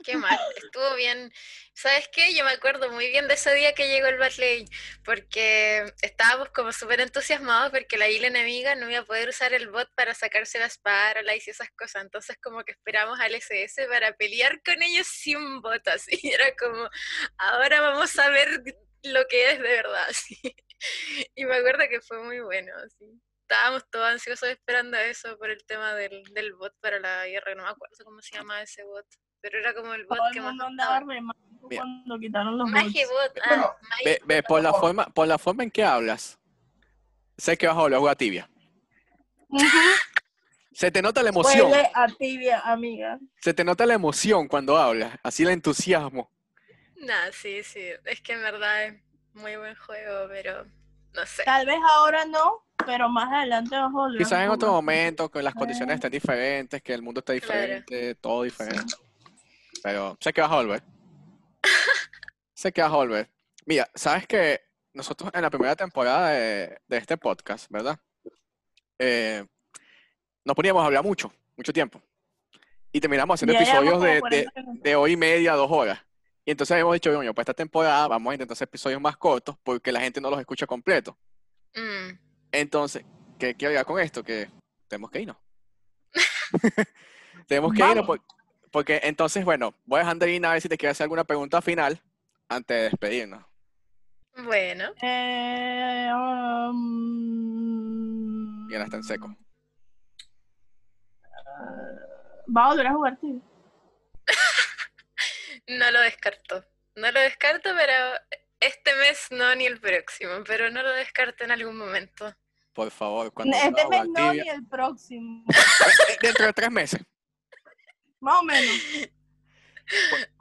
Speaker 3: Qué mal. Estuvo bien. ¿Sabes qué? Yo me acuerdo muy bien de ese día que llegó el Batley, porque estábamos como súper entusiasmados porque la isla enemiga no iba a poder usar el bot para sacarse las Paralyze y esas cosas. Entonces como que esperamos al SS para pelear con ellos sin bot, así. Era como, ahora vamos a ver lo que es de verdad. Y me acuerdo que fue muy bueno, así. Estábamos todos ansiosos esperando eso por el tema del, del bot para la guerra, no me acuerdo cómo se llama ese bot, pero era como el bot
Speaker 2: Todo
Speaker 3: que
Speaker 2: el
Speaker 3: más
Speaker 2: mundo
Speaker 3: gustaba.
Speaker 2: andaba re mal
Speaker 1: Mira.
Speaker 2: cuando quitaron los
Speaker 3: Magie
Speaker 2: bots.
Speaker 3: bot, ah,
Speaker 1: Ve, ve, por la forma, por la forma en que hablas, sé que vas a volver a jugar tibia. Se te nota la emoción,
Speaker 2: Huele a tibia, amiga.
Speaker 1: se te nota la emoción cuando hablas, así el entusiasmo.
Speaker 3: Nah, sí, sí, es que en verdad es muy buen juego, pero no sé.
Speaker 2: Tal vez ahora no, pero más adelante vas a volver.
Speaker 1: Quizás en otro momento, que las condiciones
Speaker 2: Eh.
Speaker 1: estén diferentes, que el mundo esté
Speaker 3: Claro.
Speaker 1: diferente, todo diferente. Pero sé que vas a volver. sé que vas a volver. Mira, sabes que nosotros en la primera temporada de, de este podcast, ¿verdad? Eh, nos poníamos a hablar mucho, mucho tiempo. Y terminamos haciendo
Speaker 2: Ya
Speaker 1: episodios de,
Speaker 2: 40
Speaker 1: de, de hora y media, dos horas. Y entonces habíamos dicho, bueno, para esta temporada vamos a intentar hacer episodios más cortos porque la gente no los escucha completos.
Speaker 3: Mm,
Speaker 1: Entonces, ¿qué quiero llegar con esto? Que tenemos que irnos. tenemos que irnos
Speaker 2: Vamos.
Speaker 1: porque entonces, bueno, voy a dejar a ver si te quiere hacer alguna pregunta final antes de despedirnos.
Speaker 3: Bueno,
Speaker 2: Eh, um,
Speaker 1: Y ahora está en seco.
Speaker 2: Va a volver a jugar tibia.
Speaker 3: no lo descarto. No lo descarto, pero este mes no ni el próximo, pero no lo descarto en algún momento.
Speaker 1: Por favor, cuando
Speaker 2: Este mes no, ni el próximo.
Speaker 1: Eh, Dentro de tres meses.
Speaker 2: Más o menos.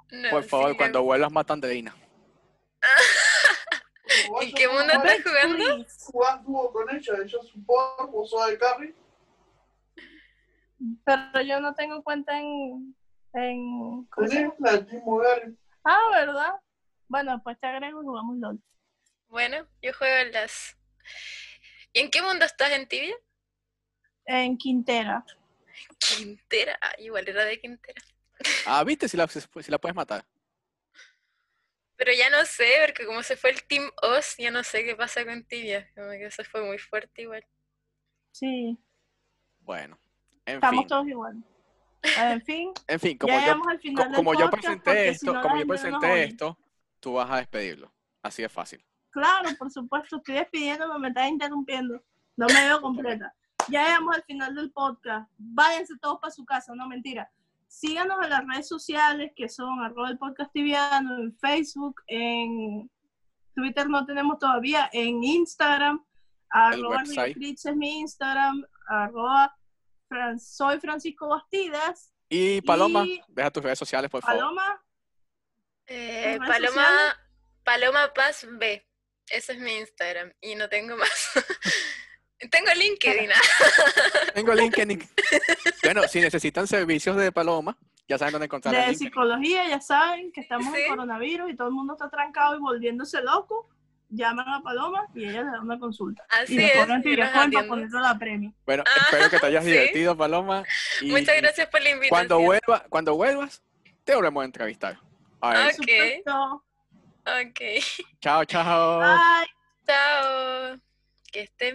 Speaker 3: No,
Speaker 1: Por favor,
Speaker 3: sí,
Speaker 1: cuando vuelvas mata a Andreina.
Speaker 3: ¿En qué mundo estás jugando?
Speaker 4: Dúo con ella, ella es support, vos sos de carry.
Speaker 2: Pero yo no tengo cuenta en. en. Ah, ¿verdad? Bueno, pues te agrego y jugamos LOL.
Speaker 3: Bueno, yo juego en las... ¿Y en qué mundo estás en Tibia?
Speaker 2: En Quintera.
Speaker 3: Quintera. Ah, igual era de Quintera.
Speaker 1: Ah, ¿viste? Si la, si la puedes matar.
Speaker 3: Pero ya no sé, porque como se fue el Team Oz, ya no sé qué pasa con Tibia. Como que se fue muy fuerte igual.
Speaker 2: Sí,
Speaker 1: Bueno, en
Speaker 2: estamos
Speaker 1: fin.
Speaker 2: todos igual. En fin,
Speaker 1: En fin, como
Speaker 2: ya
Speaker 1: yo,
Speaker 2: al final
Speaker 1: co- como yo presenté esto,
Speaker 2: si no la
Speaker 1: como yo presenté esto, tú vas a despedirlo. Así de fácil.
Speaker 2: Claro, por supuesto, estoy despidiéndome, me estás interrumpiendo. No me veo completa. Ya llegamos al final del podcast. Váyanse todos para su casa, no mentira. Síganos en las redes sociales que son arroba el podcast tibiano, en Facebook, en Twitter no tenemos todavía, en Instagram, arroba es mi Instagram, arroba Fran- soy Francisco Bastidas,
Speaker 1: Y Paloma,
Speaker 2: Y-
Speaker 1: deja tus redes sociales, por favor.
Speaker 2: Paloma,
Speaker 3: Eh,
Speaker 2: ¿En redes
Speaker 3: Paloma,
Speaker 2: sociales?
Speaker 3: Paloma Paz B. Ese es mi Instagram. Y no tengo más. tengo LinkedIn. ah.
Speaker 1: Tengo LinkedIn. bueno, si necesitan servicios de Paloma, ya saben dónde encontrar
Speaker 2: de psicología, ya saben que estamos
Speaker 3: Sí.
Speaker 2: en coronavirus y todo el mundo está trancado y volviéndose loco, llaman a Paloma y ella le da una consulta.
Speaker 3: Así
Speaker 2: y le
Speaker 3: es.
Speaker 2: para ponerle la premio.
Speaker 1: Bueno,
Speaker 3: Ah,
Speaker 1: espero que te hayas
Speaker 3: sí.
Speaker 1: divertido, Paloma. y-
Speaker 3: Muchas gracias por la invitación.
Speaker 1: Cuando, vuelva, cuando vuelvas, te volvemos a entrevistar. A ver,
Speaker 3: Ok.
Speaker 2: Supuesto.
Speaker 3: Ok.
Speaker 1: Chao, chao.
Speaker 2: Bye.
Speaker 3: Chao. Que estén